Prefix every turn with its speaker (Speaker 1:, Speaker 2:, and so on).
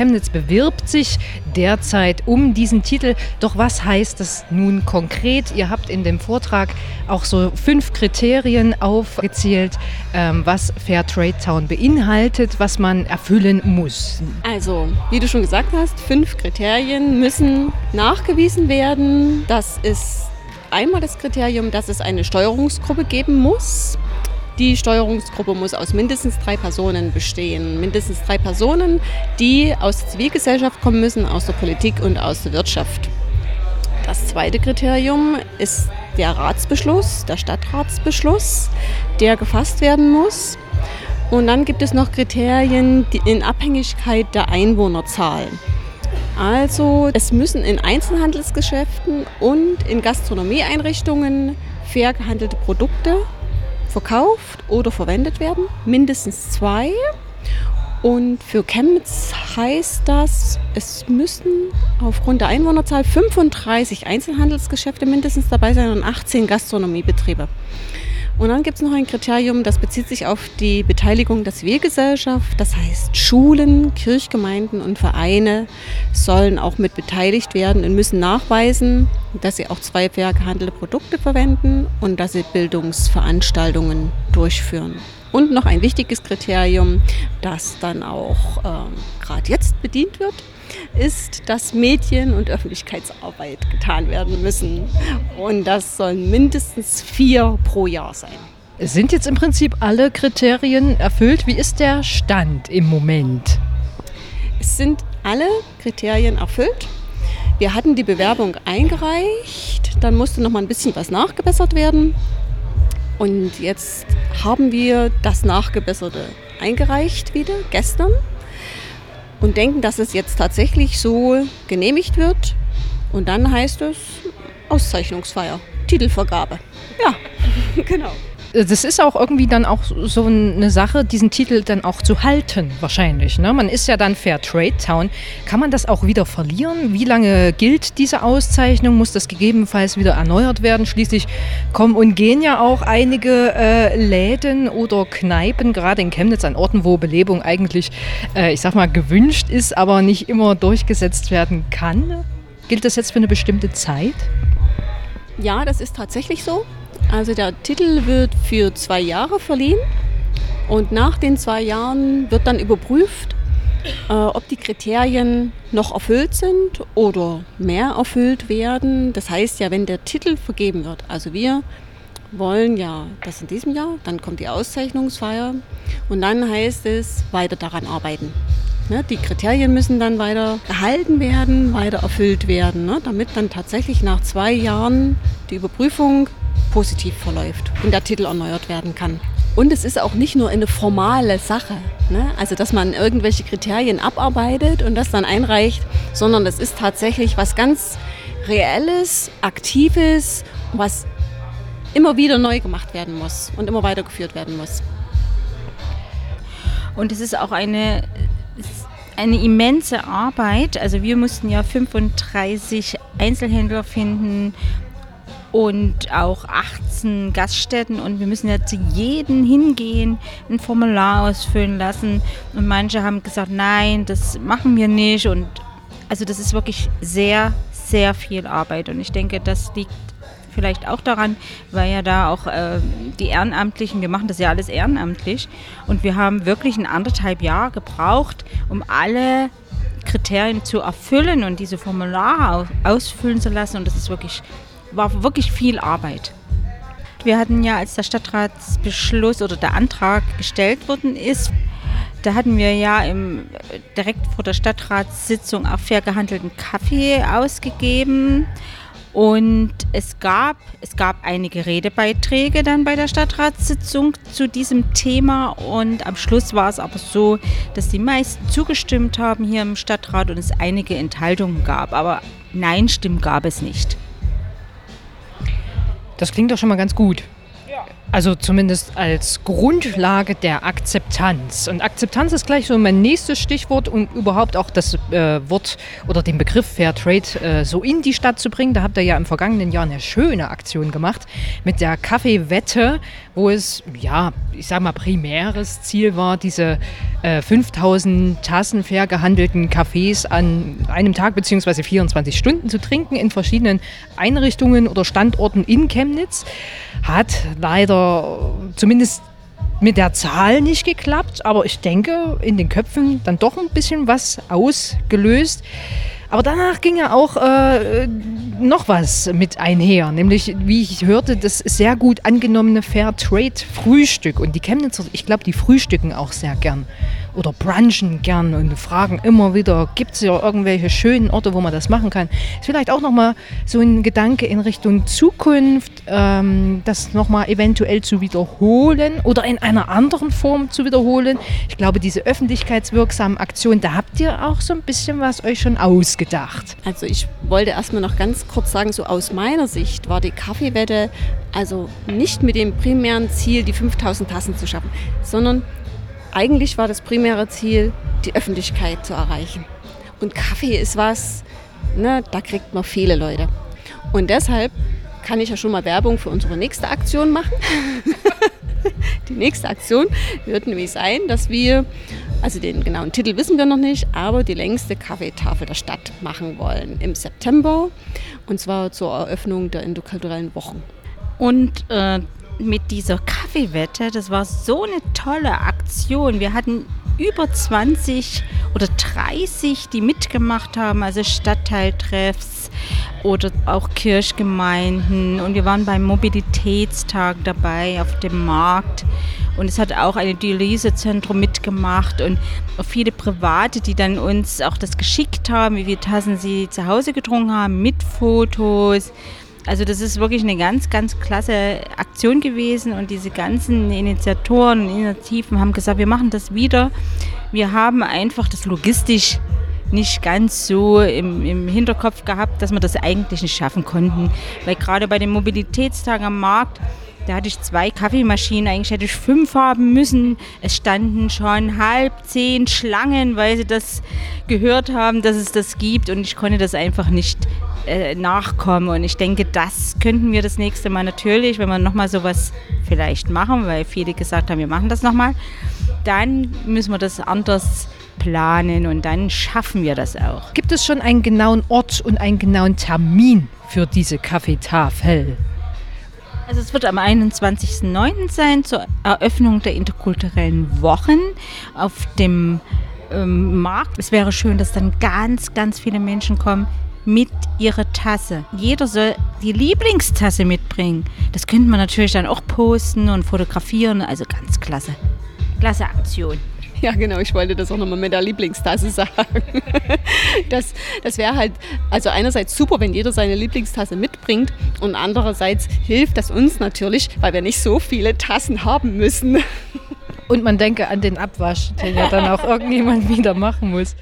Speaker 1: Chemnitz bewirbt sich derzeit um diesen Titel. Doch was heißt das nun konkret? Ihr habt in dem Vortrag auch so fünf Kriterien aufgezählt, ähm, was Fair Trade Town beinhaltet, was man erfüllen muss.
Speaker 2: Also, wie du schon gesagt hast, fünf Kriterien müssen nachgewiesen werden. Das ist einmal das Kriterium, dass es eine Steuerungsgruppe geben muss. Die Steuerungsgruppe muss aus mindestens drei Personen bestehen. Mindestens drei Personen, die aus der Zivilgesellschaft kommen müssen, aus der Politik und aus der Wirtschaft. Das zweite Kriterium ist der Ratsbeschluss, der Stadtratsbeschluss, der gefasst werden muss. Und dann gibt es noch Kriterien in Abhängigkeit der Einwohnerzahl. Also es müssen in Einzelhandelsgeschäften und in Gastronomieeinrichtungen fair gehandelte Produkte verkauft oder verwendet werden, mindestens zwei. Und für Chemnitz heißt das, es müssen aufgrund der Einwohnerzahl 35 Einzelhandelsgeschäfte mindestens dabei sein und 18 Gastronomiebetriebe. Und dann gibt es noch ein Kriterium, das bezieht sich auf die Beteiligung der Zivilgesellschaft. Das heißt, Schulen, Kirchgemeinden und Vereine sollen auch mit beteiligt werden und müssen nachweisen, dass sie auch zwei fair gehandelte Produkte verwenden und dass sie Bildungsveranstaltungen durchführen. Und noch ein wichtiges Kriterium, das dann auch ähm, gerade jetzt bedient wird, ist, dass Medien- und Öffentlichkeitsarbeit getan werden müssen. Und das sollen mindestens vier pro Jahr sein.
Speaker 1: Sind jetzt im Prinzip alle Kriterien erfüllt? Wie ist der Stand im Moment?
Speaker 2: Es sind alle Kriterien erfüllt. Wir hatten die Bewerbung eingereicht, dann musste noch mal ein bisschen was nachgebessert werden. Und jetzt haben wir das Nachgebesserte eingereicht wieder gestern und denken, dass es jetzt tatsächlich so genehmigt wird. Und dann heißt es Auszeichnungsfeier, Titelvergabe. Ja, genau.
Speaker 1: Das ist auch irgendwie dann auch so eine Sache, diesen Titel dann auch zu halten, wahrscheinlich. Ne? Man ist ja dann Fair Trade Town. Kann man das auch wieder verlieren? Wie lange gilt diese Auszeichnung? Muss das gegebenenfalls wieder erneuert werden? Schließlich kommen und gehen ja auch einige äh, Läden oder Kneipen, gerade in Chemnitz, an Orten, wo Belebung eigentlich, äh, ich sag mal, gewünscht ist, aber nicht immer durchgesetzt werden kann. Gilt das jetzt für eine bestimmte Zeit?
Speaker 2: Ja, das ist tatsächlich so. Also der Titel wird für zwei Jahre verliehen und nach den zwei Jahren wird dann überprüft, äh, ob die Kriterien noch erfüllt sind oder mehr erfüllt werden. Das heißt ja, wenn der Titel vergeben wird, also wir wollen ja das in diesem Jahr, dann kommt die Auszeichnungsfeier und dann heißt es weiter daran arbeiten. Ne, die Kriterien müssen dann weiter gehalten werden, weiter erfüllt werden, ne, damit dann tatsächlich nach zwei Jahren die Überprüfung positiv verläuft und der Titel erneuert werden kann. Und es ist auch nicht nur eine formale Sache, ne? also dass man irgendwelche Kriterien abarbeitet und das dann einreicht, sondern es ist tatsächlich was ganz Reelles, Aktives, was immer wieder neu gemacht werden muss und immer weitergeführt werden muss.
Speaker 3: Und es ist auch eine, eine immense Arbeit. Also wir mussten ja 35 Einzelhändler finden, und auch 18 Gaststätten. Und wir müssen ja zu jedem hingehen, ein Formular ausfüllen lassen. Und manche haben gesagt, nein, das machen wir nicht. Und also das ist wirklich sehr, sehr viel Arbeit. Und ich denke, das liegt vielleicht auch daran, weil ja da auch äh, die Ehrenamtlichen, wir machen das ja alles ehrenamtlich. Und wir haben wirklich ein anderthalb Jahr gebraucht, um alle Kriterien zu erfüllen und diese Formulare ausfüllen zu lassen. Und das ist wirklich war wirklich viel Arbeit. Wir hatten ja, als der Stadtratsbeschluss oder der Antrag gestellt worden ist, da hatten wir ja im, direkt vor der Stadtratssitzung auch fair gehandelten Kaffee ausgegeben. Und es gab, es gab einige Redebeiträge dann bei der Stadtratssitzung zu diesem Thema. Und am Schluss war es aber so, dass die meisten zugestimmt haben hier im Stadtrat und es einige Enthaltungen gab. Aber Nein-Stimmen gab es nicht.
Speaker 1: Das klingt doch schon mal ganz gut. Also zumindest als Grundlage der Akzeptanz. Und Akzeptanz ist gleich so mein nächstes Stichwort und überhaupt auch das äh, Wort oder den Begriff Fair Trade äh, so in die Stadt zu bringen. Da habt ihr ja im vergangenen Jahr eine schöne Aktion gemacht mit der Kaffeewette, wo es, ja, ich sag mal, primäres Ziel war, diese äh, 5000 Tassen fair gehandelten Kaffees an einem Tag bzw. 24 Stunden zu trinken in verschiedenen Einrichtungen oder Standorten in Chemnitz. Hat leider zumindest mit der Zahl nicht geklappt, aber ich denke, in den Köpfen dann doch ein bisschen was ausgelöst. Aber danach ging ja auch äh, noch was mit einher, nämlich, wie ich hörte, das sehr gut angenommene Fair Trade Frühstück. Und die Chemnitzer, ich glaube, die frühstücken auch sehr gern oder brunchen gern und fragen immer wieder, gibt es ja irgendwelche schönen Orte, wo man das machen kann. Ist vielleicht auch nochmal so ein Gedanke in Richtung Zukunft, ähm, das nochmal eventuell zu wiederholen oder in einer anderen Form zu wiederholen. Ich glaube, diese öffentlichkeitswirksamen Aktionen, da habt ihr auch so ein bisschen was euch schon ausgedacht.
Speaker 2: Also ich wollte erstmal noch ganz kurz sagen, so aus meiner Sicht war die Kaffeewette also nicht mit dem primären Ziel, die 5000 Tassen zu schaffen, sondern eigentlich war das primäre Ziel, die Öffentlichkeit zu erreichen. Und Kaffee ist was, ne, da kriegt man viele Leute. Und deshalb kann ich ja schon mal Werbung für unsere nächste Aktion machen. die nächste Aktion wird nämlich sein, dass wir, also den genauen Titel wissen wir noch nicht, aber die längste Kaffeetafel der Stadt machen wollen im September. Und zwar zur Eröffnung der interkulturellen Wochen.
Speaker 3: Und äh, mit dieser Kaffeewette, das war so eine tolle Aktion. Wir hatten über 20 oder 30, die mitgemacht haben, also Stadtteiltreffs oder auch Kirchgemeinden. Und wir waren beim Mobilitätstag dabei auf dem Markt. Und es hat auch ein Dialysezentrum mitgemacht und viele Private, die dann uns auch das geschickt haben, wie viele Tassen sie zu Hause getrunken haben, mit Fotos. Also das ist wirklich eine ganz, ganz klasse Aktion gewesen und diese ganzen Initiatoren und Initiativen haben gesagt, wir machen das wieder. Wir haben einfach das logistisch nicht ganz so im, im Hinterkopf gehabt, dass wir das eigentlich nicht schaffen konnten. Weil gerade bei den Mobilitätstagen am Markt, da hatte ich zwei Kaffeemaschinen, eigentlich hätte ich fünf haben müssen. Es standen schon halb zehn Schlangen, weil sie das gehört haben, dass es das gibt und ich konnte das einfach nicht äh, nachkommen. Und ich denke, das könnten wir das nächste Mal natürlich, wenn wir nochmal sowas vielleicht machen, weil viele gesagt haben, wir machen das nochmal, dann müssen wir das anders planen und dann schaffen wir das auch.
Speaker 1: Gibt es schon einen genauen Ort und einen genauen Termin für diese Kaffeetafel?
Speaker 3: Also es wird am 21.09. sein zur Eröffnung der interkulturellen Wochen auf dem ähm, Markt. Es wäre schön, dass dann ganz, ganz viele Menschen kommen, mit ihrer Tasse. Jeder soll die Lieblingstasse mitbringen. Das könnte man natürlich dann auch posten und fotografieren. Also ganz klasse. Klasse Aktion.
Speaker 2: Ja, genau, ich wollte das auch nochmal mit der Lieblingstasse sagen. Das, das wäre halt, also einerseits super, wenn jeder seine Lieblingstasse mitbringt und andererseits hilft das uns natürlich, weil wir nicht so viele Tassen haben müssen.
Speaker 1: Und man denke an den Abwasch, den ja dann auch irgendjemand wieder machen muss.